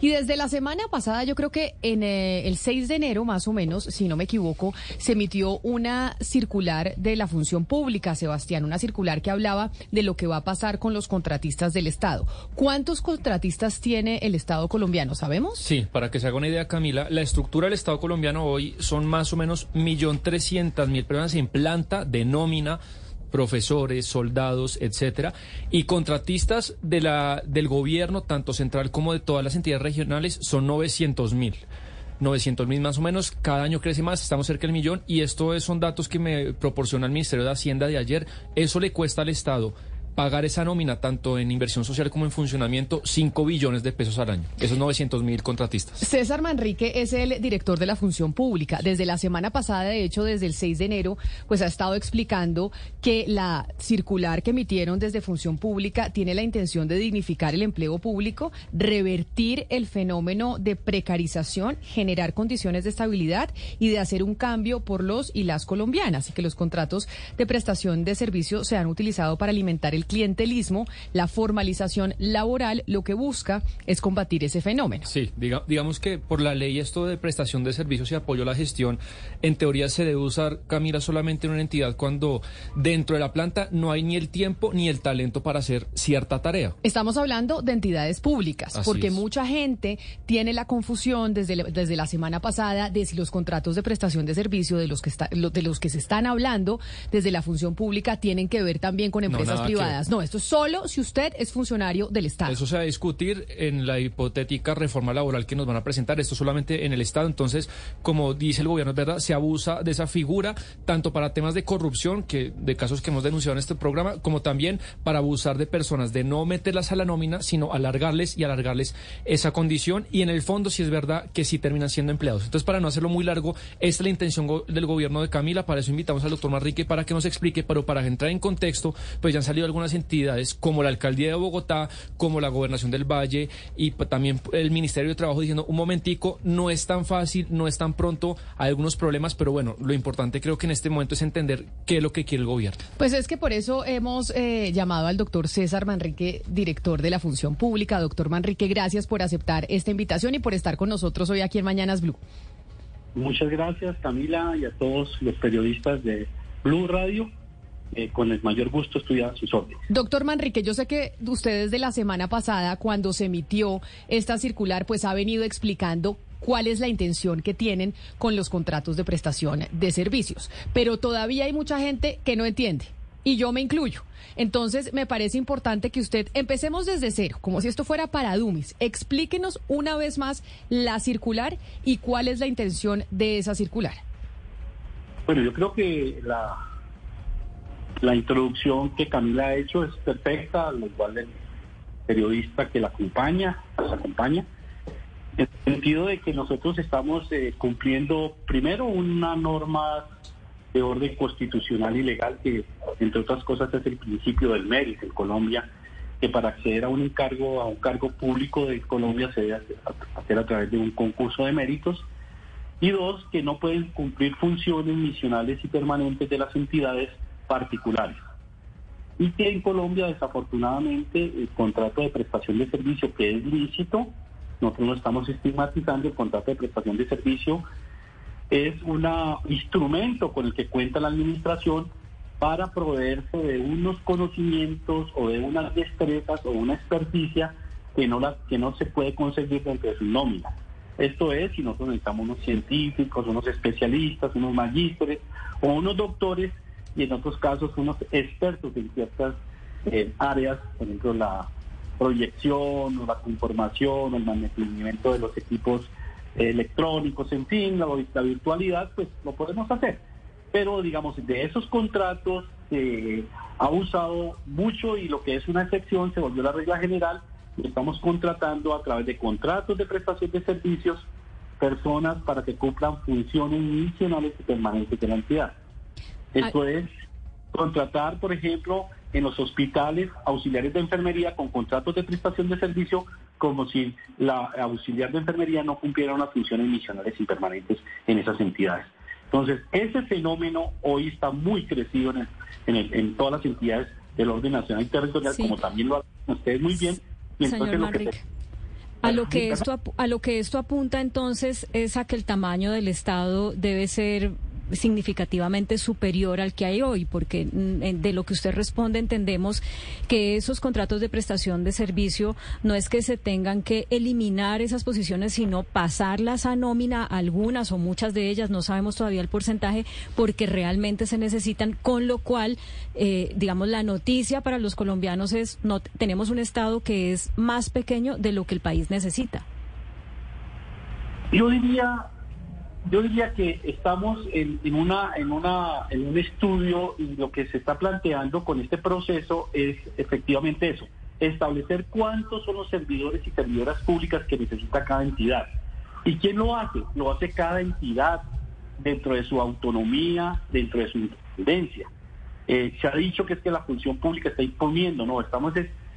Y desde la semana pasada, yo creo que en eh, el 6 de enero, más o menos, si no me equivoco, se emitió una circular de la función pública, Sebastián, una circular que hablaba de lo que va a pasar con los contratistas del Estado. ¿Cuántos contratistas tiene el Estado colombiano? ¿Sabemos? Sí, para que se haga una idea, Camila, la estructura del Estado colombiano hoy son más o menos 1.300.000 personas en planta de nómina profesores, soldados, etcétera, y contratistas de la, del gobierno, tanto central como de todas las entidades regionales, son 900 mil. 900 mil más o menos, cada año crece más, estamos cerca del millón y esto son datos que me proporciona el Ministerio de Hacienda de ayer. Eso le cuesta al Estado pagar esa nómina, tanto en inversión social como en funcionamiento, 5 billones de pesos al año. Esos 900 mil contratistas. César Manrique es el director de la función pública. Desde la semana pasada, de hecho, desde el 6 de enero, pues ha estado explicando que la circular que emitieron desde función pública tiene la intención de dignificar el empleo público, revertir el fenómeno de precarización, generar condiciones de estabilidad y de hacer un cambio por los y las colombianas y que los contratos de prestación de servicio se han utilizado para alimentar el clientelismo, la formalización laboral, lo que busca es combatir ese fenómeno. Sí, digamos que por la ley esto de prestación de servicios y apoyo a la gestión, en teoría se debe usar, Camila, solamente en una entidad cuando dentro de la planta no hay ni el tiempo ni el talento para hacer cierta tarea. Estamos hablando de entidades públicas, porque mucha gente tiene la confusión desde, desde la semana pasada de si los contratos de prestación de servicio de los que está, de los que se están hablando desde la función pública tienen que ver también con empresas privadas. No, esto es solo si usted es funcionario del Estado. Eso se va a discutir en la hipotética reforma laboral que nos van a presentar. Esto solamente en el Estado. Entonces, como dice el gobierno, es verdad, se abusa de esa figura tanto para temas de corrupción, que de casos que hemos denunciado en este programa, como también para abusar de personas, de no meterlas a la nómina, sino alargarles y alargarles esa condición. Y en el fondo, si es verdad que sí terminan siendo empleados. Entonces, para no hacerlo muy largo, esta es la intención del gobierno de Camila. Para eso invitamos al doctor Marrique para que nos explique, pero para entrar en contexto, pues ya han salido algunas entidades como la Alcaldía de Bogotá, como la Gobernación del Valle y también el Ministerio de Trabajo diciendo, un momentico, no es tan fácil, no es tan pronto, hay algunos problemas, pero bueno, lo importante creo que en este momento es entender qué es lo que quiere el gobierno. Pues es que por eso hemos eh, llamado al doctor César Manrique, director de la Función Pública. Doctor Manrique, gracias por aceptar esta invitación y por estar con nosotros hoy aquí en Mañanas Blue. Muchas gracias, Camila, y a todos los periodistas de Blue Radio. Eh, con el mayor gusto estudiar sus órdenes. Doctor Manrique, yo sé que ustedes de la semana pasada, cuando se emitió esta circular, pues ha venido explicando cuál es la intención que tienen con los contratos de prestación de servicios. Pero todavía hay mucha gente que no entiende. Y yo me incluyo. Entonces, me parece importante que usted empecemos desde cero, como si esto fuera para Dumis. Explíquenos una vez más la circular y cuál es la intención de esa circular. Bueno, yo creo que la, la introducción que Camila ha hecho es perfecta, al igual del periodista que la acompaña, nos acompaña, en el sentido de que nosotros estamos eh, cumpliendo primero una norma de orden constitucional y legal que, entre otras cosas, es el principio del mérito en Colombia, que para acceder a un encargo, a un cargo público de Colombia se debe hacer a través de un concurso de méritos. Y dos, que no pueden cumplir funciones misionales y permanentes de las entidades particulares. Y que en Colombia, desafortunadamente, el contrato de prestación de servicio, que es lícito, nosotros no estamos estigmatizando, el contrato de prestación de servicio es un instrumento con el que cuenta la administración para proveerse de unos conocimientos o de unas destrezas o una experticia que no, la, que no se puede conseguir dentro de su nómina. Esto es, si nosotros necesitamos unos científicos, unos especialistas, unos magísteres o unos doctores y en otros casos unos expertos en ciertas eh, áreas, por ejemplo la proyección o la conformación el mantenimiento de los equipos electrónicos, en fin, la, virtualidad, pues lo podemos hacer. Pero digamos, de esos contratos se ha usado mucho y lo que es una excepción se volvió la regla general. Estamos contratando a través de contratos de prestación de servicios personas para que cumplan funciones misionales y permanentes de la entidad. Esto es contratar, por ejemplo, en los hospitales auxiliares de enfermería con contratos de prestación de servicio como si la auxiliar de enfermería no cumpliera unas funciones misionales y permanentes en esas entidades. Entonces, ese fenómeno hoy está muy crecido en, en, todas las entidades del orden nacional y territorial, como también lo hacen ustedes muy bien. Y entonces lo que A lo que esto a lo que esto apunta entonces es a que el tamaño del Estado debe ser significativamente superior al que hay hoy, porque mm, de lo que usted responde entendemos que esos contratos de prestación de servicio no es que se tengan que eliminar esas posiciones, sino pasarlas a nómina, algunas o muchas de ellas, no sabemos todavía el porcentaje, porque realmente se necesitan, con lo cual, eh, digamos, la noticia para los colombianos es, no tenemos un Estado que es más pequeño de lo que el país necesita. Yo diría yo diría que estamos en, una, en, una, en un estudio y lo que se está planteando con este proceso es efectivamente eso, establecer cuántos son los servidores y servidoras públicas que necesita cada entidad. ¿Y quién lo hace? Lo hace cada entidad dentro de su autonomía, dentro de su independencia. Eh, se ha dicho que es que la función pública está imponiendo, no, estamos,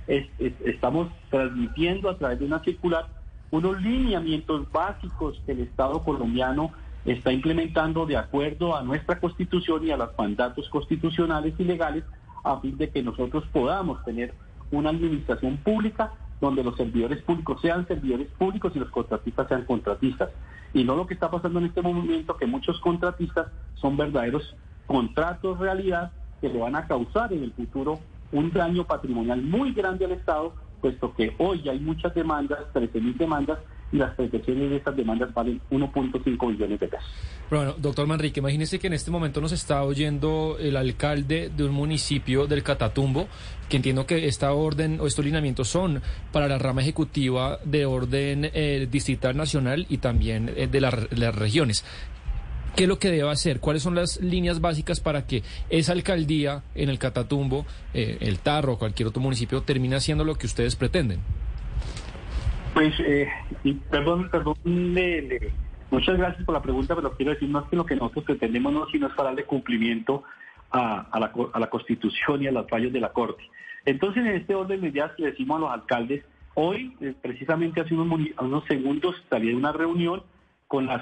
estamos transmitiendo a través de una circular unos lineamientos básicos que el Estado colombiano está implementando de acuerdo a nuestra constitución y a los mandatos constitucionales y legales a fin de que nosotros podamos tener una administración pública donde los servidores públicos sean servidores públicos y los contratistas sean contratistas. Y no lo que está pasando en este momento, que muchos contratistas son verdaderos contratos realidad que le van a causar en el futuro un daño patrimonial muy grande al Estado puesto que hoy hay muchas demandas, 13.000 demandas, y las prestaciones de estas demandas valen 1.5 billones de pesos. Bueno, doctor Manrique, imagínese que en este momento nos está oyendo el alcalde de un municipio del Catatumbo, que entiendo que esta orden o estos lineamientos son para la rama ejecutiva de orden eh, distrital nacional y también eh, de, de las regiones. ¿Qué es lo que debe hacer? ¿Cuáles son las líneas básicas para que esa alcaldía en el Catatumbo, eh, el Tarro o cualquier otro municipio termine haciendo lo que ustedes pretenden? Pues, eh, perdón, perdón, muchas gracias por la pregunta, pero quiero decir más que lo que nosotros pretendemos no, sino es para darle cumplimiento a, la, a la Constitución y a los fallos de la Corte. Entonces, en este orden de ideas le decimos a los alcaldes, hoy, eh, precisamente hace unos, unos segundos, salía una reunión con las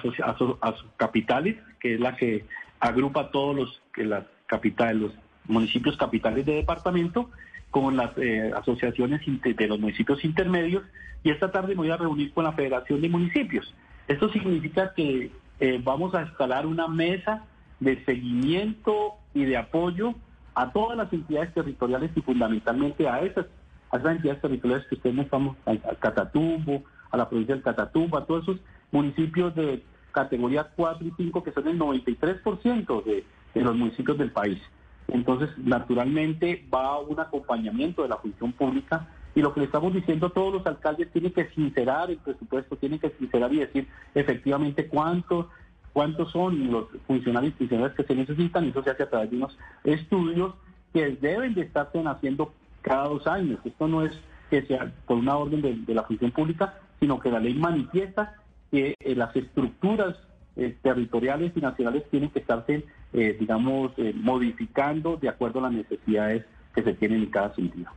capitales, que es la que agrupa todos los que las capitales, los municipios capitales de departamento, con las eh, asociaciones de los municipios intermedios, y esta tarde me voy a reunir con la Federación de Municipios. Esto significa que eh, vamos a instalar una mesa de seguimiento y de apoyo a todas las entidades territoriales y fundamentalmente a esas, a esas entidades territoriales que ustedes estamos, al Catatumbo, a la provincia del Catatumbo, a todos esos municipios de categoría 4 y 5, que son el 93% de, de los municipios del país. Entonces, naturalmente, va un acompañamiento de la función pública y lo que le estamos diciendo a todos los alcaldes tiene que sincerar el presupuesto, tiene que sincerar y decir efectivamente cuántos cuántos son los funcionarios y funcionarios que se necesitan. Eso se hace a través de unos estudios que deben de estarse haciendo cada dos años. Esto no es que sea por una orden de la función pública, sino que la ley manifiesta que eh, las estructuras eh, territoriales y nacionales tienen que estarse, eh, digamos, modificando de acuerdo a las necesidades que se tienen en cada sentido.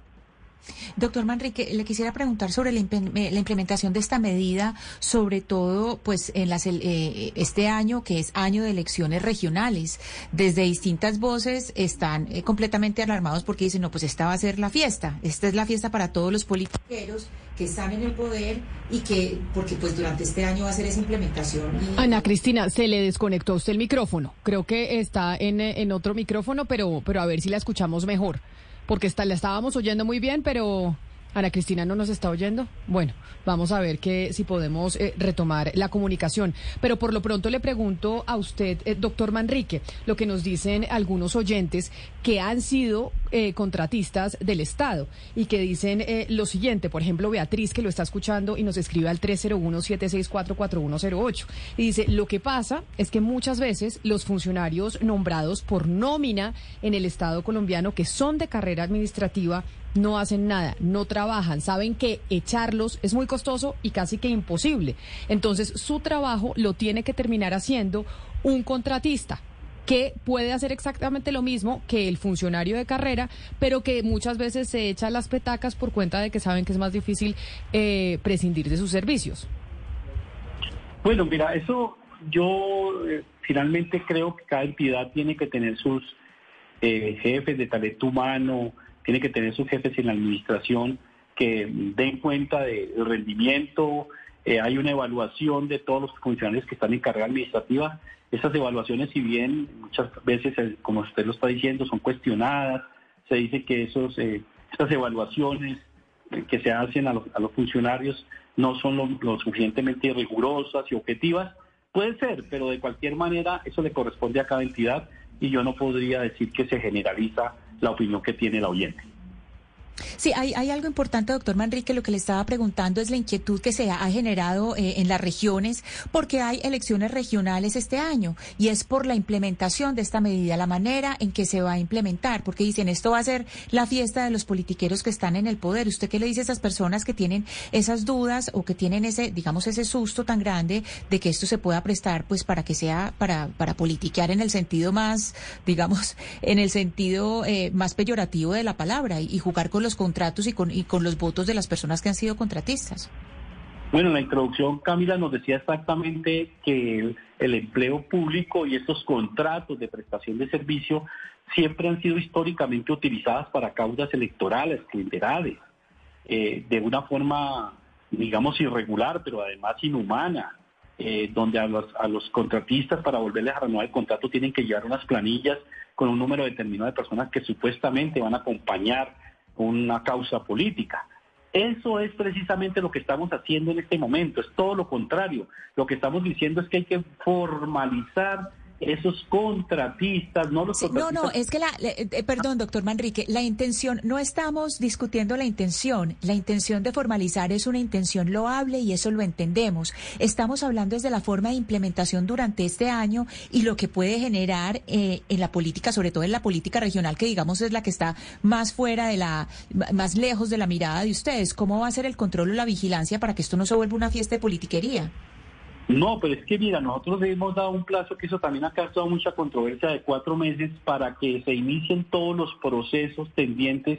Doctor Manrique, le quisiera preguntar sobre la, implementación de esta medida, sobre todo pues en las, eh, este año que es año de elecciones regionales. Desde distintas voces están eh, completamente alarmados porque dicen, no, pues esta va a ser la fiesta, esta es la fiesta para todos los políticos que están en el poder y que, porque pues durante este año va a ser esa implementación. Ana Cristina, se le desconectó usted el micrófono. Creo que está en, en otro micrófono, pero, pero a ver si la escuchamos mejor porque está, la estábamos oyendo muy bien, pero Ana Cristina no nos está oyendo. Bueno, vamos a ver que si podemos eh, retomar la comunicación. Pero por lo pronto le pregunto a usted, eh, doctor Manrique, lo que nos dicen algunos oyentes que han sido eh, contratistas del Estado y que dicen lo siguiente. Por ejemplo, Beatriz, que lo está escuchando y nos escribe al 301-764-4108. Y dice, lo que pasa es que muchas veces los funcionarios nombrados por nómina en el Estado colombiano, que son de carrera administrativa, no hacen nada, no trabajan, saben que echarlos es muy costoso y casi que imposible. Entonces, su trabajo lo tiene que terminar haciendo un contratista que puede hacer exactamente lo mismo que el funcionario de carrera, pero que muchas veces se echa las petacas por cuenta de que saben que es más difícil eh, prescindir de sus servicios. Bueno, mira, eso yo eh, finalmente creo que cada entidad tiene que tener sus eh, jefes de talento humano, tiene que tener sus jefes en la administración que den cuenta del rendimiento, eh, hay una evaluación de todos los funcionarios que están en carrera administrativa. Esas evaluaciones, si bien muchas veces, eh, como usted lo está diciendo, son cuestionadas, se dice que esos, eh, evaluaciones que se hacen a los, a los funcionarios no son lo, suficientemente rigurosas y objetivas. Puede ser, pero de cualquier manera eso le corresponde a cada entidad y yo no podría decir que se generaliza la opinión que tiene el oyente. Sí, hay, hay algo importante, doctor Manrique. Lo que le estaba preguntando es la inquietud que se ha generado eh, en las regiones, porque hay elecciones regionales este año y es por la implementación de esta medida, la manera en que se va a implementar, porque dicen esto va a ser la fiesta de los politiqueros que están en el poder. ¿Usted qué le dice a esas personas que tienen esas dudas o que tienen ese, digamos, ese susto tan grande de que esto se pueda prestar, pues, para que sea para para politiquear en el sentido más, digamos, en el sentido eh, más peyorativo de la palabra y jugar con los contratos y con, y con los votos de las personas que han sido contratistas. Bueno, en la introducción Camila nos decía exactamente que el, empleo público y estos contratos de prestación de servicio siempre han sido históricamente utilizadas para causas electorales, clientelares, eh, de una forma, digamos, irregular, pero además inhumana, eh, donde a los, a los contratistas para volverles a renovar el contrato tienen que llevar unas planillas con un número determinado de personas que supuestamente van a acompañar una causa política. Eso es precisamente lo que estamos haciendo en este momento, es todo lo contrario. Lo que estamos diciendo es que hay que formalizar esos contratistas, no los No, no, es que la, eh, eh, perdón, doctor Manrique, la intención, no estamos discutiendo la intención, la intención de formalizar es una intención loable y eso lo entendemos. Estamos hablando desde la forma de implementación durante este año y lo que puede generar eh, en la política, sobre todo en la política regional, que digamos es la que está más fuera de la, más lejos de la mirada de ustedes. ¿Cómo va a ser el control o la vigilancia para que esto no se vuelva una fiesta de politiquería? No, pero es que mira, nosotros hemos dado un plazo que eso también ha causado mucha controversia de cuatro meses para que se inicien todos los procesos tendientes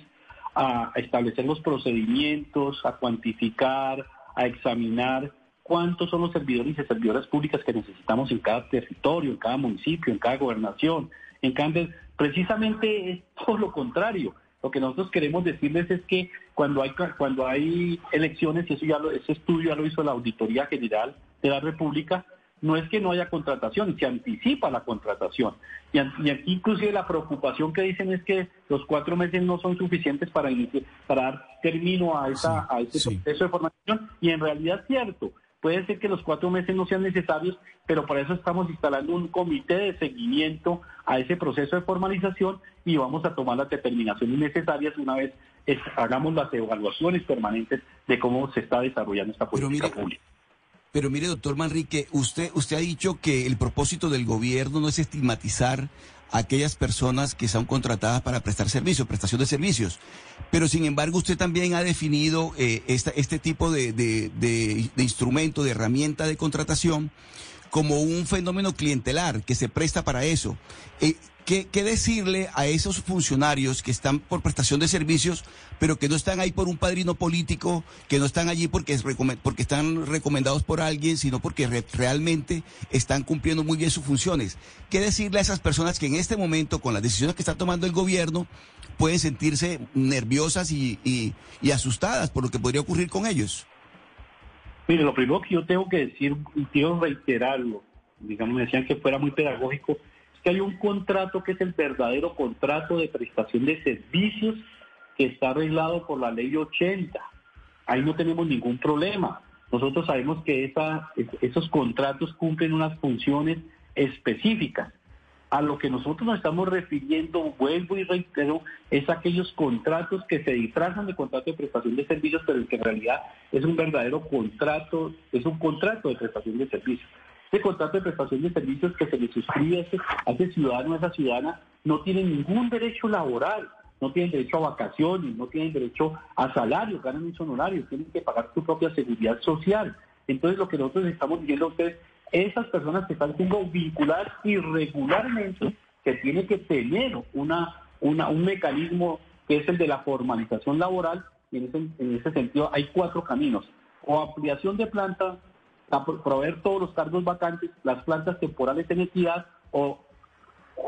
a establecer los procedimientos, a cuantificar, a examinar cuántos son los servidores y servidoras públicas que necesitamos en cada territorio, en cada municipio, en cada gobernación, en cada... Precisamente es todo lo contrario. Lo que nosotros queremos decirles es que cuando hay cuando hay elecciones, y eso ya ese estudio ya lo hizo la Auditoría General de la República, no es que no haya contratación, se anticipa la contratación. Y, aquí inclusive la preocupación que dicen es que los cuatro meses no son suficientes para, para dar término a, esa, a ese proceso de formación, y en realidad es cierto. Puede ser que los cuatro meses no sean necesarios, pero para eso estamos instalando un comité de seguimiento a ese proceso de formalización y vamos a tomar las determinaciones necesarias una vez hagamos las evaluaciones permanentes de cómo se está desarrollando esta política pública. Pero mire, doctor Manrique, usted, usted ha dicho que el propósito del gobierno no es estigmatizar a aquellas personas que son contratadas para prestar servicios, prestación de servicios. Pero sin embargo, usted también ha definido eh, este tipo de, de, de, de instrumento, de herramienta de contratación como un fenómeno clientelar que se presta para eso. Eh, ¿qué, decirle a esos funcionarios que están por prestación de servicios, pero que no están ahí por un padrino político, que no están allí porque, porque están recomendados por alguien, sino porque realmente están cumpliendo muy bien sus funciones? ¿Qué decirle a esas personas que en este momento, con las decisiones que está tomando el gobierno, pueden sentirse nerviosas y, y asustadas por lo que podría ocurrir con ellos? Mire, lo primero que yo tengo que decir, y quiero reiterarlo, digamos, me decían que fuera muy pedagógico, es que hay un contrato que es el verdadero contrato de prestación de servicios que está arreglado por la ley 80. Ahí no tenemos ningún problema. Nosotros sabemos que esos contratos cumplen unas funciones específicas. A lo que nosotros nos estamos refiriendo, vuelvo y reitero, es aquellos contratos que se disfrazan de contrato de prestación de servicios, pero que en realidad es un verdadero contrato, es un contrato de prestación de servicios. Ese contrato de prestación de servicios que se le suscribe a ese, ciudadano, a esa ciudadana, no tiene ningún derecho laboral, no tienen derecho a vacaciones, no tienen derecho a salario, ganan un honorario, tienen que pagar su propia seguridad social. Entonces lo que nosotros estamos diciendo a ustedes esas personas que están siendo vinculadas irregularmente, que tiene que tener una, una, un mecanismo que es el de la formalización laboral, y en ese, en ese sentido hay cuatro caminos. O ampliación de planta, proveer todos los cargos vacantes, las plantas temporales en equidad, o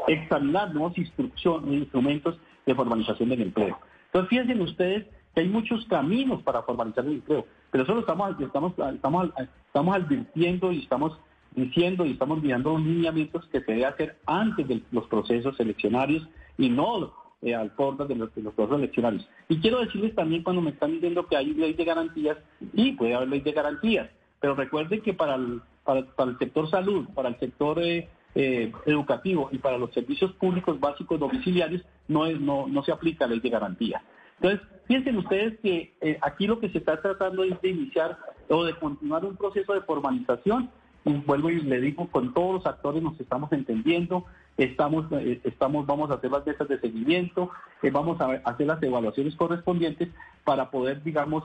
examinar nuevos instrumentos de formalización del empleo. Entonces fíjense ustedes que hay muchos caminos para formalizar el empleo, pero eso lo estamos, estamos, estamos, estamos advirtiendo y estamos diciendo y estamos mirando los lineamientos que se debe hacer antes de los procesos eleccionarios y no eh, al portal de los, procesos eleccionarios. Y quiero decirles también cuando me están diciendo que hay ley de garantías, sí, puede haber ley de garantías, pero recuerden que para el, para, el sector salud, para el sector eh, eh, educativo y para los servicios públicos básicos domiciliarios no, es, no, no se aplica ley de garantía. Entonces, piensen ustedes que aquí lo que se está tratando es de iniciar o de continuar un proceso de formalización vuelvo y le digo, con todos los actores nos estamos entendiendo, estamos, eh, estamos, vamos a hacer las mesas de seguimiento, eh, vamos a hacer las evaluaciones correspondientes para poder, digamos,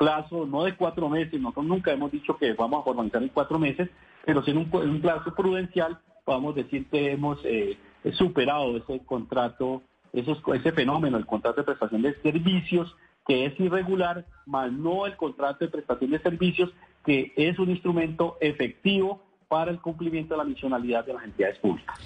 plazo no de cuatro meses, nosotros nunca hemos dicho que vamos a formalizar en cuatro meses, pero si en un, plazo prudencial podemos decir que hemos eh, superado ese contrato, esos, ese fenómeno, el contrato de prestación de servicios, que es irregular, más no el contrato de prestación de servicios que es un instrumento efectivo para el cumplimiento de la misionalidad de las entidades públicas.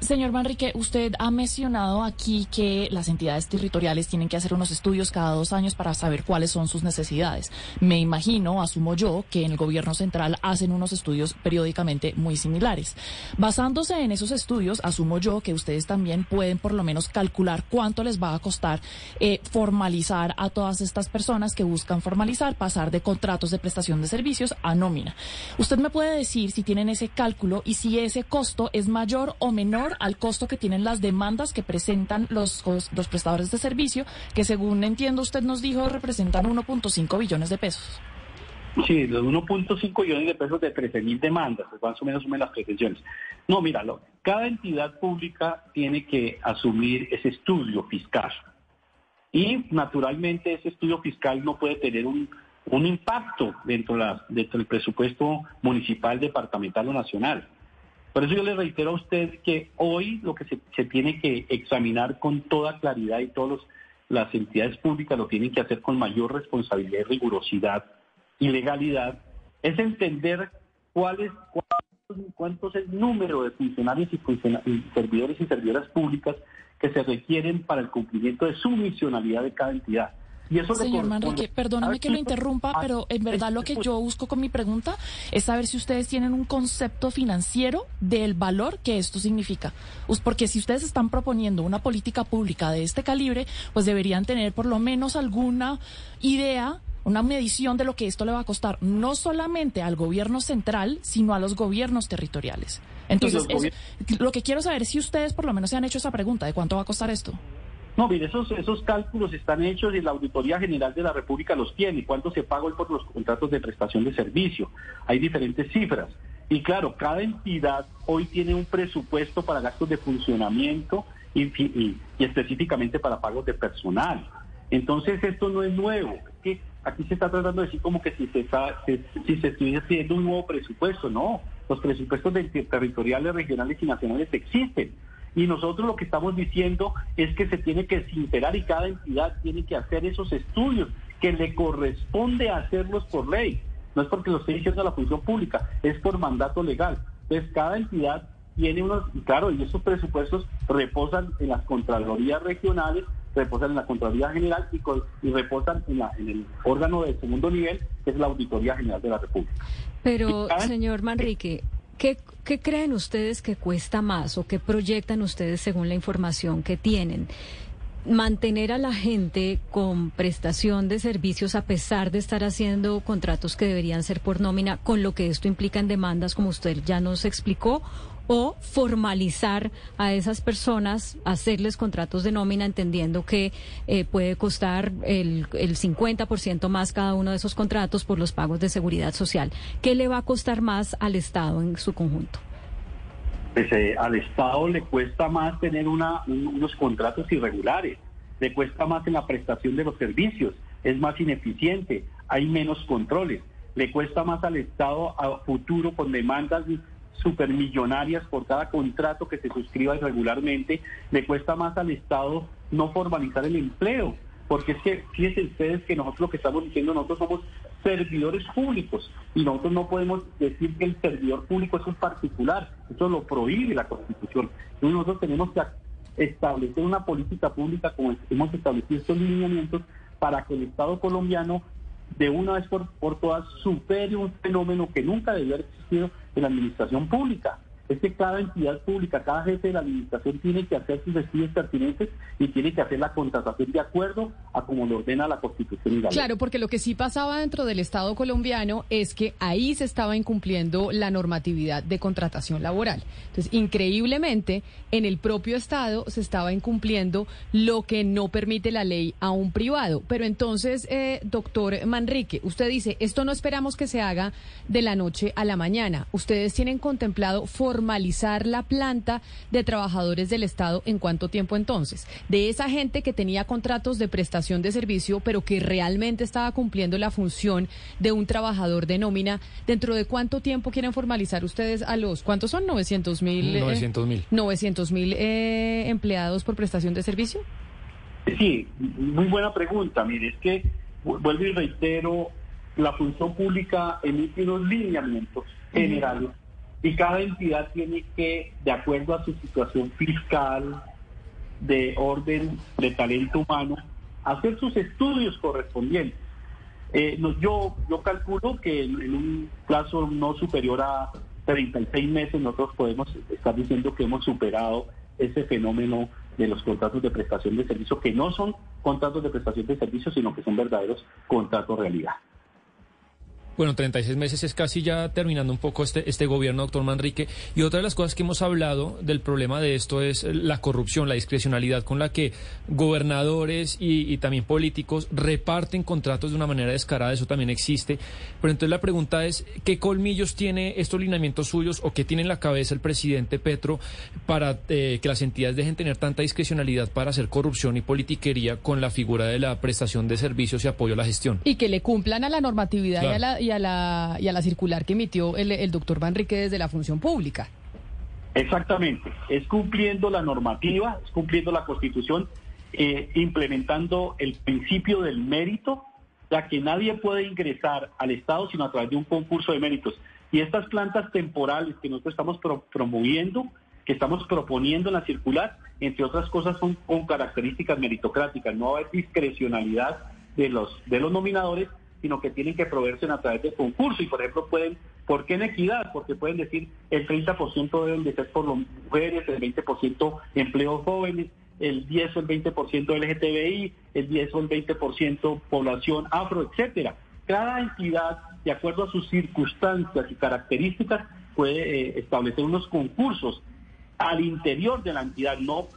Señor Manrique, usted ha mencionado aquí que las entidades territoriales tienen que hacer unos estudios cada dos años para saber cuáles son sus necesidades. Me imagino, asumo yo, que en el gobierno central hacen unos estudios periódicamente muy similares. Basándose en esos estudios, asumo yo que ustedes también pueden por lo menos calcular cuánto les va a costar eh, formalizar a todas estas personas que buscan formalizar, pasar de contratos de prestación de servicios a nómina. ¿Usted me puede decir si tienen ese cálculo y si ese costo es mayor o menor al costo que tienen las demandas que presentan los, los prestadores de servicio, que según entiendo usted nos dijo representan 1.5 billones de pesos. Sí, los 1.5 billones de pesos de 13 mil demandas, pues más o menos sumen las pretensiones. No, míralo, cada entidad pública tiene que asumir ese estudio fiscal. Y naturalmente ese estudio fiscal no puede tener un, un impacto dentro, dentro del presupuesto municipal, departamental o nacional. Por eso yo le reitero a usted que hoy lo que se, tiene que examinar con toda claridad y todas las entidades públicas lo tienen que hacer con mayor responsabilidad y rigurosidad y legalidad, es entender cuál es, cuánto es el número de funcionarios y, y servidores y servidoras públicas que se requieren para el cumplimiento de su misionalidad de cada entidad. Señor Manrique, perdóname que lo interrumpa, pero en verdad lo que yo busco con mi pregunta es saber si ustedes tienen un concepto financiero del valor que esto significa. Porque si ustedes están proponiendo una política pública de este calibre, pues deberían tener por lo menos alguna idea una medición de lo que esto le va a costar, no solamente al gobierno central, sino a los gobiernos territoriales. Entonces, lo que quiero saber es si ustedes por lo menos se han hecho esa pregunta de cuánto va a costar esto. No, mire, esos, esos cálculos están hechos y la Auditoría General de la República los tiene. ¿Cuánto se paga hoy por los contratos de prestación de servicio? Hay diferentes cifras. Y claro, cada entidad hoy tiene un presupuesto para gastos de funcionamiento y, específicamente para pagos de personal. Entonces, esto no es nuevo. que aquí se está tratando de decir como que si se, si se estuviera haciendo un nuevo presupuesto. No, los presupuestos territoriales, regionales y nacionales existen. Y nosotros lo que estamos diciendo es que se tiene que sincerar y cada entidad tiene que hacer esos estudios que le corresponde hacerlos por ley. No es porque lo esté diciendo la función pública, es por mandato legal. Entonces cada entidad tiene unos, claro, y esos presupuestos reposan en las Contralorías regionales, reposan en la Contraloría General y, y reposan en, la, en el órgano de segundo nivel, que es la Auditoría General de la República. Pero, señor Manrique, ¿Qué, creen ustedes que cuesta más o qué proyectan ustedes según la información que tienen? mantener a la gente con prestación de servicios a pesar de estar haciendo contratos que deberían ser por nómina, con lo que esto implica en demandas, como usted ya nos explicó, o formalizar a esas personas, hacerles contratos de nómina, entendiendo que eh, puede costar el, el 50% más cada uno de esos contratos por los pagos de seguridad social. ¿Qué le va a costar más al Estado en su conjunto? Pues, eh, al Estado le cuesta más tener una, unos contratos irregulares, le cuesta más en la prestación de los servicios, es más ineficiente, hay menos controles, le cuesta más al Estado a futuro con demandas supermillonarias por cada contrato que se suscriba irregularmente, le cuesta más al Estado no formalizar el empleo, porque es que fíjense ustedes que nosotros lo que estamos diciendo, nosotros somos servidores públicos y nosotros no podemos decir que el servidor público es un particular, eso lo prohíbe la Constitución. Entonces nosotros tenemos que establecer una política pública como hemos establecido estos lineamientos para que el Estado colombiano de una vez por, por todas supere un fenómeno que nunca debió haber existido en la administración pública es que cada entidad pública, cada jefe de la administración tiene que hacer sus estudios pertinentes y tiene que hacer la contratación de acuerdo a como lo ordena la Constitución y la ley. Claro, porque lo que sí pasaba dentro del Estado colombiano es que ahí se estaba incumpliendo la normatividad de contratación laboral. Entonces, increíblemente, en el propio Estado se estaba incumpliendo lo que no permite la ley a un privado. Pero entonces, eh, doctor Manrique, usted dice, esto no esperamos que se haga de la noche a la mañana. Ustedes tienen contemplado formalizar la planta de trabajadores del Estado en cuánto tiempo entonces? De esa gente que tenía contratos de prestación de servicio, pero que realmente estaba cumpliendo la función de un trabajador de nómina, ¿dentro de cuánto tiempo quieren formalizar ustedes a los, cuántos son? 900 mil. 900 mil. 900 mil eh, empleados por prestación de servicio. Sí, muy buena pregunta. Mire, es que vuelvo y reitero, la función pública emite unos lineamientos generales y cada entidad tiene que, de acuerdo a su situación fiscal, de orden de talento humano, hacer sus estudios correspondientes. Eh, yo, yo calculo que en, un plazo no superior a 36 meses nosotros podemos estar diciendo que hemos superado ese fenómeno de los contratos de prestación de servicio, que no son contratos de prestación de servicio, sino que son verdaderos contratos realidad. Bueno, 36 meses es casi ya terminando un poco este, este gobierno, doctor Manrique. Y otra de las cosas que hemos hablado del problema de esto es la corrupción, la discrecionalidad con la que gobernadores y, también políticos reparten contratos de una manera descarada. Eso también existe. Pero entonces la pregunta es, ¿qué colmillos tiene estos lineamientos suyos o qué tiene en la cabeza el presidente Petro para eh, que las entidades dejen tener tanta discrecionalidad para hacer corrupción y politiquería con la figura de la prestación de servicios y apoyo a la gestión? Y que le cumplan a la normatividad y a la y a la, y a la circular que emitió el, doctor Manrique desde la función pública. Exactamente, es cumpliendo la normativa, es cumpliendo la constitución, eh, implementando el principio del mérito, ya que nadie puede ingresar al Estado sino a través de un concurso de méritos. Y estas plantas temporales que nosotros estamos promoviendo, que estamos proponiendo en la circular, entre otras cosas son con características meritocráticas, no hay discrecionalidad de los, de los nominadores, sino que tienen que proveerse a través de concurso y por ejemplo pueden, ¿por qué en equidad? Porque pueden decir el 30% deben de ser por las mujeres, el 20% empleos jóvenes, el 10 o el 20% LGTBI, el 10 o el 20% población afro, etcétera. Cada entidad, de acuerdo a sus circunstancias y características, puede eh, establecer unos concursos al interior de la entidad. No,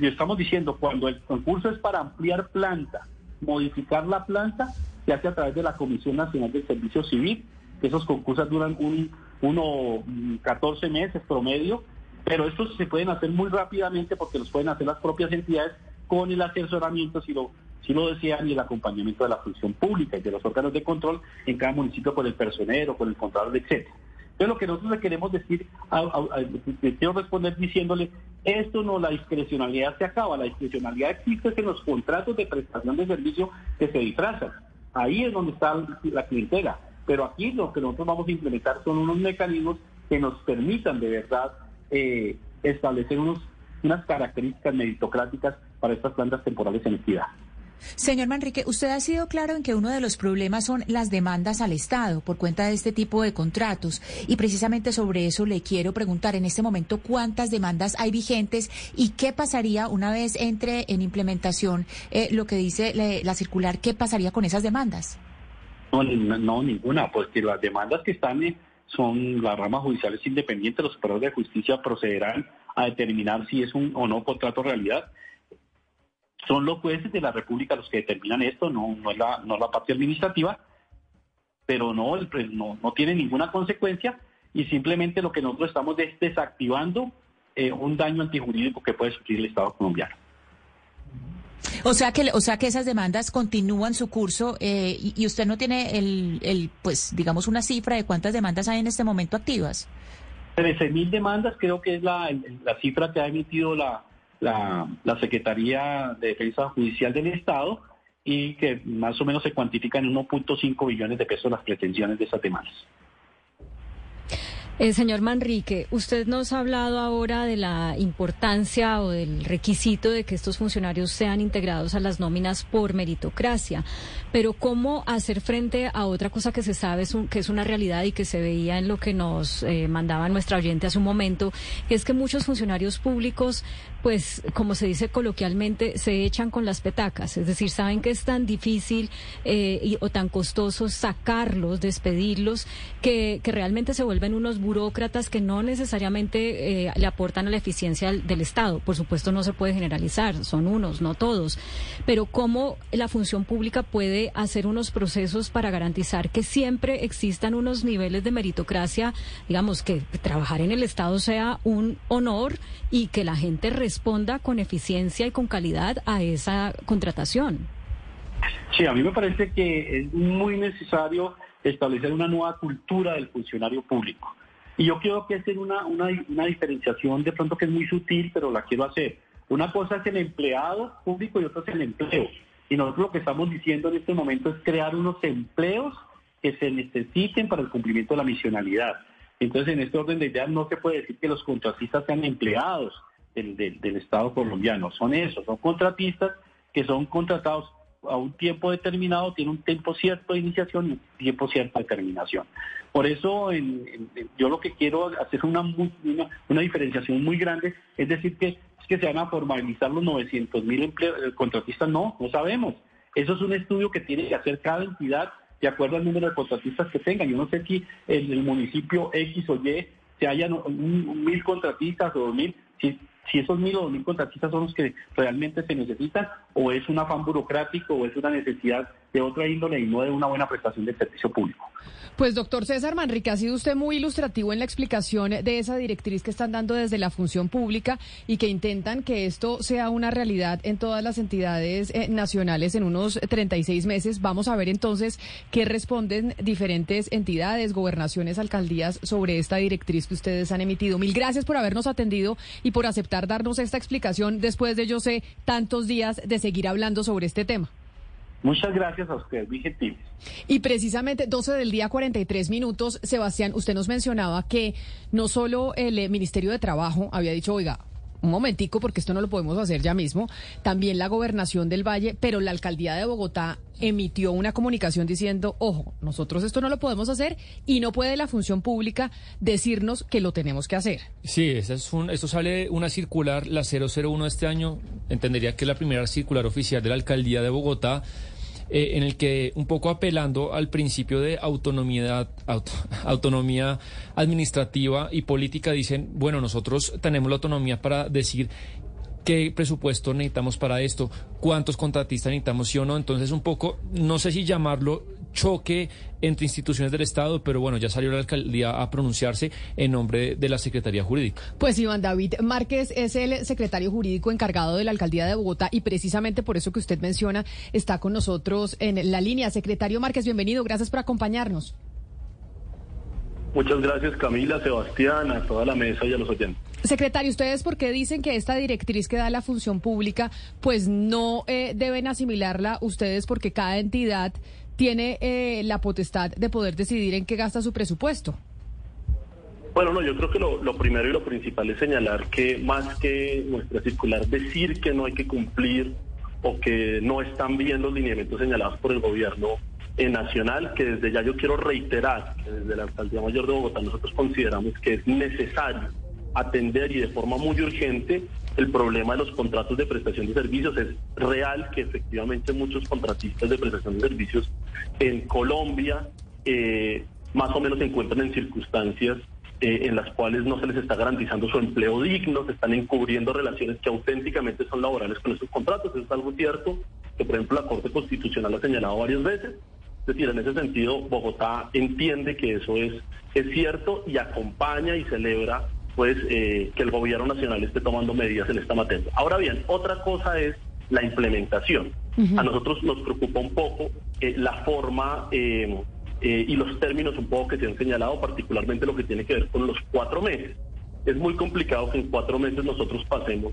estamos diciendo, cuando el concurso es para ampliar planta, modificar la planta, se hace a través de la Comisión Nacional del Servicio Civil, que esos concursos duran un, uno, 14 mm, meses promedio, pero estos se pueden hacer muy rápidamente porque los pueden hacer las propias entidades con el asesoramiento, si lo, si lo desean, y el acompañamiento de la función pública y de los órganos de control en cada municipio con el personero, con el controlador, etcétera. Entonces lo que nosotros le queremos decir, quiero responder diciéndole, esto no, la discrecionalidad se acaba, la discrecionalidad existe en los contratos de prestación de servicio que se disfrazan. Ahí es donde está la clientela. Pero aquí lo que nosotros vamos a implementar son unos mecanismos que nos permitan de verdad eh, establecer unos, unas características meritocráticas para estas plantas temporales en equidad. Señor Manrique, usted ha sido claro en que uno de los problemas son las demandas al Estado por cuenta de este tipo de contratos. Y precisamente sobre eso le quiero preguntar en este momento cuántas demandas hay vigentes y qué pasaría una vez entre en implementación eh, lo que dice la circular, qué pasaría con esas demandas. No, no ninguna, pues que las demandas que están eh, son las ramas judiciales independientes, los superiores de justicia procederán a determinar si es un o no contrato realidad son los jueces de la República los que determinan esto, no, no, es, la, no la parte administrativa, pero no, el, no, no tiene ninguna consecuencia y simplemente lo que nosotros estamos es desactivando eh, un daño antijurídico que puede sufrir el Estado colombiano. O sea que, o sea que esas demandas continúan su curso eh, y, usted no tiene el, el, pues, digamos, una cifra de cuántas demandas hay en este momento activas. 13 mil demandas creo que es la, la cifra que ha emitido la, la, Secretaría de Defensa Judicial del Estado y que más o menos se cuantifican en 1.5 billones de pesos las pretensiones de esas demandas. Eh, señor Manrique, usted nos ha hablado ahora de la importancia o del requisito de que estos funcionarios sean integrados a las nóminas por meritocracia, pero ¿cómo hacer frente a otra cosa que se sabe es que es una realidad y que se veía en lo que nos eh, mandaba nuestra oyente hace un momento, que es que muchos funcionarios públicos, pues, como se dice coloquialmente, se echan con las petacas, es decir, saben que es tan difícil eh, y, o tan costoso sacarlos, despedirlos, que, realmente se vuelven unos burócratas que no necesariamente eh, le aportan a la eficiencia del, del, Estado. Por supuesto, no se puede generalizar, son unos, no todos. Pero cómo la función pública puede hacer unos procesos para garantizar que siempre existan unos niveles de meritocracia, digamos, que trabajar en el Estado sea un honor y que la gente responda con eficiencia y con calidad a esa contratación. Sí, a mí me parece que es muy necesario establecer una nueva cultura del funcionario público. Y yo quiero que hacer una, una, una, diferenciación de pronto que es muy sutil, pero la quiero hacer. Una cosa es el empleado público y otra es el empleo. Y nosotros lo que estamos diciendo en este momento es crear unos empleos que se necesiten para el cumplimiento de la misionalidad. Entonces, en este orden de ideas no se puede decir que los contratistas sean empleados del, del, del Estado colombiano. Son esos, son contratistas que son contratados a un tiempo determinado, tiene un tiempo cierto de iniciación y un tiempo cierto de terminación. Por eso en, yo lo que quiero hacer una, una, una, diferenciación muy grande, es decir, que, es que se van a formalizar los 900 mil contratistas, no, no sabemos. Eso es un estudio que tiene que hacer cada entidad de acuerdo al número de contratistas que tengan. Yo no sé si en el municipio X o Y se hayan un, mil contratistas o dos mil, si esos mil o dos mil contratistas son los que realmente se necesitan o es un afán burocrático o es una necesidad de otra índole y no de una buena prestación de servicio público. Pues doctor César Manrique, ha sido usted muy ilustrativo en la explicación de esa directriz que están dando desde la función pública y que intentan que esto sea una realidad en todas las entidades eh, nacionales en unos 36 meses. Vamos a ver entonces qué responden diferentes entidades, gobernaciones, alcaldías sobre esta directriz que ustedes han emitido. Mil gracias por habernos atendido y por aceptar darnos esta explicación después de, yo sé, tantos días de seguir hablando sobre este tema. Muchas gracias a usted, muy gentiles. Y precisamente 12 del día 43 minutos, Sebastián, usted nos mencionaba que no solo el eh, Ministerio de Trabajo había dicho, oiga, un momentico, porque esto no lo podemos hacer ya mismo, también la gobernación del Valle, pero la alcaldía de Bogotá emitió una comunicación diciendo, ojo, nosotros esto no lo podemos hacer y no puede la función pública decirnos que lo tenemos que hacer. Sí, es un, esto sale una circular, la 001 de este año, entendería que es la primera circular oficial de la alcaldía de Bogotá eh, en el que un poco apelando al principio de autonomía, auto, autonomía administrativa y política dicen, bueno, nosotros tenemos la autonomía para decir qué presupuesto necesitamos para esto, cuántos contratistas necesitamos, sí o no. Entonces, un poco, no sé si llamarlo choque entre instituciones del Estado, pero bueno, ya salió la alcaldía a pronunciarse en nombre de la Secretaría Jurídica. Pues Iván David Márquez es el secretario jurídico encargado de la alcaldía de Bogotá y precisamente por eso que usted menciona está con nosotros en la línea. Secretario Márquez, bienvenido, gracias por acompañarnos. Muchas gracias Camila, Sebastián, a toda la mesa y a los oyentes. Secretario, ¿ustedes por qué dicen que esta directriz que da la función pública, pues no eh, deben asimilarla ustedes porque cada entidad tiene eh, la potestad de poder decidir en qué gasta su presupuesto? Bueno, no, yo creo que lo, primero y lo principal es señalar que más que nuestra circular decir que no hay que cumplir o que no están bien los lineamientos señalados por el gobierno nacional, que desde ya yo quiero reiterar que desde la Alcaldía Mayor de Bogotá nosotros consideramos que es necesario atender y de forma muy urgente el problema de los contratos de prestación de servicios. Es real que efectivamente muchos contratistas de prestación de servicios en Colombia eh, más o menos se encuentran en circunstancias eh, en las cuales no se les está garantizando su empleo digno, se están encubriendo relaciones que auténticamente son laborales con esos contratos. Eso es algo cierto que, por ejemplo, la Corte Constitucional ha señalado varias veces. Es decir, en ese sentido, Bogotá entiende que eso es, es cierto y acompaña y celebra pues eh, que el gobierno nacional esté tomando medidas en esta materia. Ahora bien, otra cosa es la implementación. Uh -huh. A nosotros nos preocupa un poco eh, la forma eh, y los términos un poco que se han señalado, particularmente lo que tiene que ver con los cuatro meses. Es muy complicado que en cuatro meses nosotros pasemos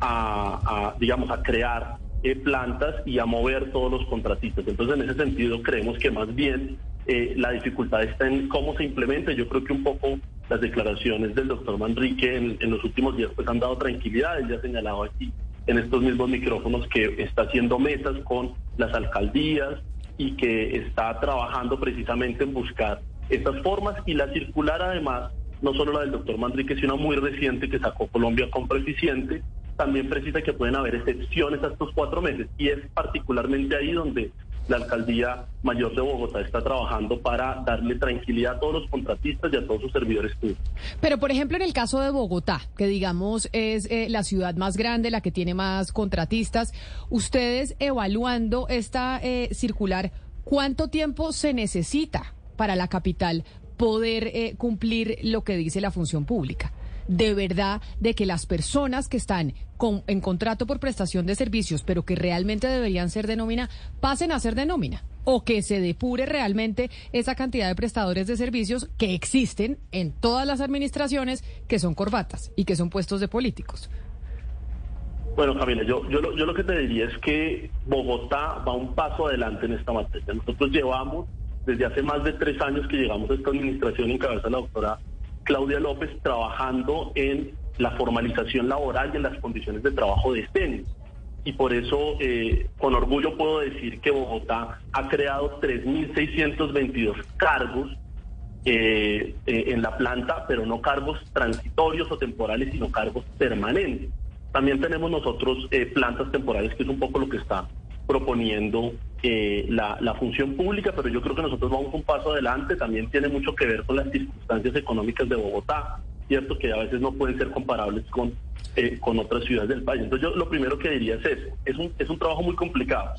a, a digamos, a crear plantas y a mover todos los contratistas. Entonces, en ese sentido, creemos que más bien la dificultad está en cómo se implementa. Yo creo que un poco las declaraciones del doctor Manrique en, en, los últimos días pues han dado tranquilidad. Él ya ha señalado aquí en estos mismos micrófonos que está haciendo mesas con las alcaldías y que está trabajando precisamente en buscar estas formas y la circular además, no solo la del doctor Manrique, sino muy reciente que sacó Colombia con Eficiente, también precisa que pueden haber excepciones a estos cuatro meses y es particularmente ahí donde la alcaldía mayor de Bogotá está trabajando para darle tranquilidad a todos los contratistas y a todos sus servidores públicos. Pero, por ejemplo, en el caso de Bogotá, que digamos es eh, la ciudad más grande, la que tiene más contratistas, ustedes evaluando esta eh, circular, ¿cuánto tiempo se necesita para la capital poder eh, cumplir lo que dice la función pública? De verdad de que las personas que están con, en contrato por prestación de servicios, pero que realmente deberían ser de nómina, pasen a ser de nómina o que se depure realmente esa cantidad de prestadores de servicios que existen en todas las administraciones que son corbatas y que son puestos de políticos. Bueno, Camila, yo, yo, lo, yo lo que te diría es que Bogotá va un paso adelante en esta materia. Nosotros llevamos desde hace más de tres años que llegamos a esta administración en cabeza de la doctora Claudia López trabajando en la formalización laboral y en las condiciones de trabajo de decentes. Y por eso, eh, con orgullo puedo decir que Bogotá ha creado 3.622 cargos eh, eh, en la planta, pero no cargos transitorios o temporales, sino cargos permanentes. También tenemos nosotros plantas temporales, que es un poco lo que está proponiendo eh, la, función pública, pero yo creo que nosotros vamos un paso adelante, también tiene mucho que ver con las circunstancias económicas de Bogotá, cierto que a veces no pueden ser comparables con, eh, con otras ciudades del país. Entonces yo lo primero que diría es eso, es un, es un trabajo muy complicado.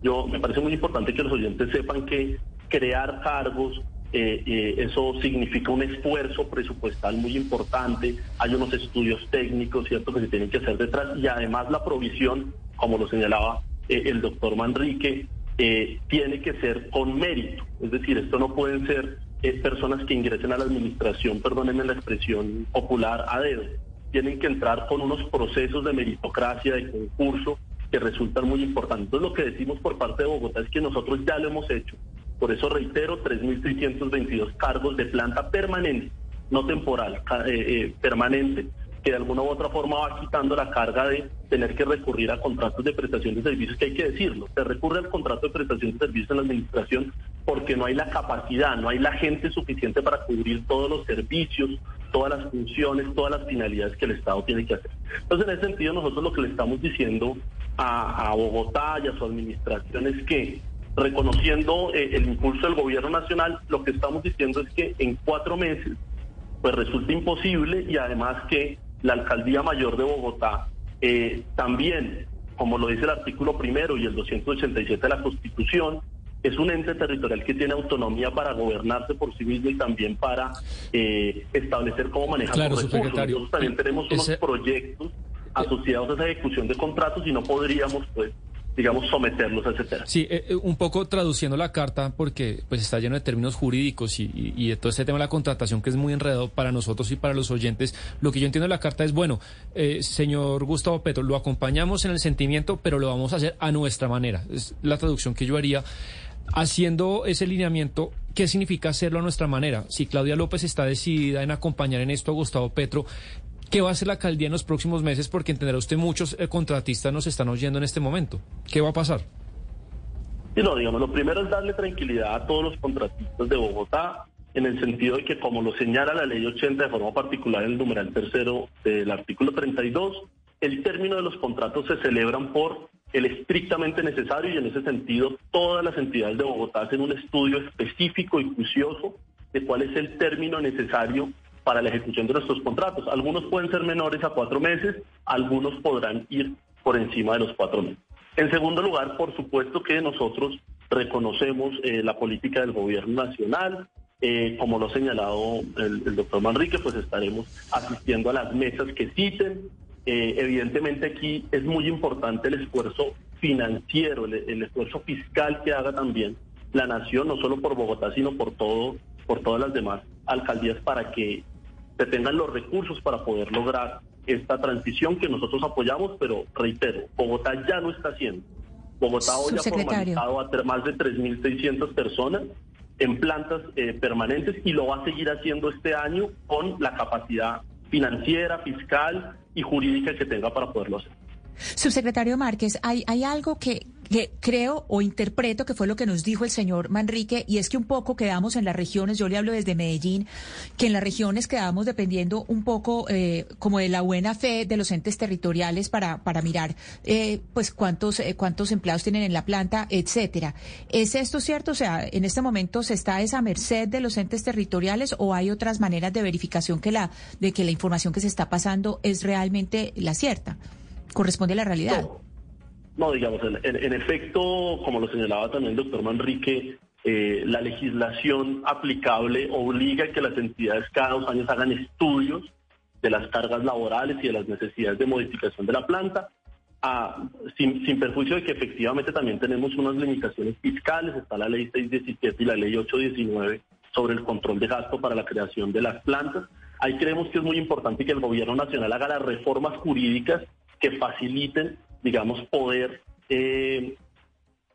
Yo me parece muy importante que los oyentes sepan que crear cargos, eh, eso significa un esfuerzo presupuestal muy importante, hay unos estudios técnicos, ¿cierto?, que se tienen que hacer detrás y además la provisión, como lo señalaba eh, el doctor Manrique, eh, tiene que ser con mérito. Es decir, esto no pueden ser eh, personas que ingresen a la administración, perdónenme la expresión popular, a dedo. Tienen que entrar con unos procesos de meritocracia, de concurso, que resultan muy importantes. Entonces, lo que decimos por parte de Bogotá es que nosotros ya lo hemos hecho. Por eso reitero, 3.622 cargos de planta permanente, no temporal, permanente que de alguna u otra forma va quitando la carga de tener que recurrir a contratos de prestación de servicios, que hay que decirlo, se recurre al contrato de prestación de servicios en la administración porque no hay la capacidad, no hay la gente suficiente para cubrir todos los servicios, todas las funciones, todas las finalidades que el Estado tiene que hacer. Entonces, en ese sentido, nosotros lo que le estamos diciendo a, Bogotá y a su administración es que reconociendo eh, el impulso del gobierno nacional, lo que estamos diciendo es que en cuatro meses pues resulta imposible y además que la Alcaldía Mayor de Bogotá eh, también, como lo dice el artículo primero y el 287 de la Constitución, es un ente territorial que tiene autonomía para gobernarse por sí mismo y también para eh, establecer cómo manejar claro, los recursos. Nosotros también tenemos unos proyectos asociados a esa ejecución de contratos y no podríamos, pues, digamos, someterlos a ese tema. Sí, eh, eh, un poco traduciendo la carta, porque pues está lleno de términos jurídicos y, y, de todo este tema de la contratación que es muy enredado para nosotros y para los oyentes. Lo que yo entiendo de la carta es, bueno, eh, señor Gustavo Petro, lo acompañamos en el sentimiento, pero lo vamos a hacer a nuestra manera. Es la traducción que yo haría. Haciendo ese lineamiento, ¿qué significa hacerlo a nuestra manera? Si Claudia López está decidida en acompañar en esto a Gustavo Petro, ¿Qué va a hacer la alcaldía en los próximos meses? Porque entenderá usted, muchos eh, contratistas nos están oyendo en este momento. ¿Qué va a pasar? Sí, no, digamos, lo primero es darle tranquilidad a todos los contratistas de Bogotá, en el sentido de que, como lo señala la ley 80 de forma particular en el numeral tercero del artículo 32, el término de los contratos se celebran por el estrictamente necesario y en ese sentido todas las entidades de Bogotá hacen un estudio específico y juicioso de cuál es el término necesario para la ejecución de nuestros contratos. Algunos pueden ser menores a cuatro meses, algunos podrán ir por encima de los cuatro meses. En segundo lugar, por supuesto que nosotros reconocemos eh, la política del gobierno nacional. Eh, como lo ha señalado el, doctor Manrique, pues estaremos asistiendo a las mesas que citen. Eh, evidentemente aquí es muy importante el esfuerzo financiero, el, esfuerzo fiscal que haga también la nación, no solo por Bogotá, sino por todo, por todas las demás alcaldías, para que se tengan los recursos para poder lograr esta transición que nosotros apoyamos, pero reitero, Bogotá ya no está haciendo. Bogotá hoy ha formalizado a más de 3.600 personas en plantas eh, permanentes y lo va a seguir haciendo este año con la capacidad financiera, fiscal y jurídica que tenga para poderlo hacer. Subsecretario Márquez, hay, hay algo que, que creo o interpreto que fue lo que nos dijo el señor Manrique, y es que un poco quedamos en las regiones, yo le hablo desde Medellín, que en las regiones quedamos dependiendo un poco eh, como de la buena fe de los entes territoriales para, para mirar eh, pues cuántos, eh, cuántos empleados tienen en la planta, etcétera. ¿Es esto cierto? O sea, en este momento se está esa merced de los entes territoriales o hay otras maneras de verificación que la, de que la información que se está pasando es realmente la cierta? ¿Corresponde a la realidad? Digamos, en, efecto, como lo señalaba también el doctor Manrique, eh, la legislación aplicable obliga a que las entidades cada dos años hagan estudios de las cargas laborales y de las necesidades de modificación de la planta, sin, sin, perjuicio de que efectivamente también tenemos unas limitaciones fiscales, está la ley 617 y la ley 819 sobre el control de gasto para la creación de las plantas. Ahí creemos que es muy importante que el gobierno nacional haga las reformas jurídicas que faciliten digamos, poder eh,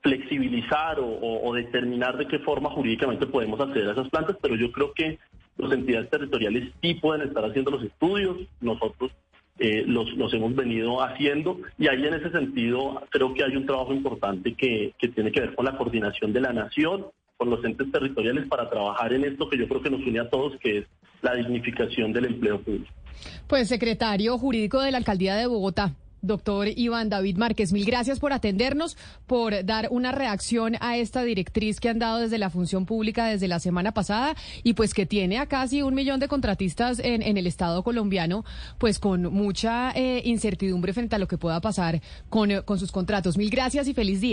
flexibilizar o, determinar de qué forma jurídicamente podemos acceder a esas plantas, pero yo creo que las entidades territoriales sí pueden estar haciendo los estudios, nosotros eh, los, los, hemos venido haciendo y ahí en ese sentido creo que hay un trabajo importante que, que tiene que ver con la coordinación de la nación, con los entes territoriales para trabajar en esto que yo creo que nos une a todos, que es la dignificación del empleo público. Pues secretario jurídico de la Alcaldía de Bogotá, Doctor Iván David Márquez, mil gracias por atendernos, por dar una reacción a esta directriz que han dado desde la función pública desde la semana pasada y pues que tiene a casi un millón de contratistas en, el Estado colombiano, pues con mucha eh, incertidumbre frente a lo que pueda pasar con, con sus contratos. Mil gracias y feliz día.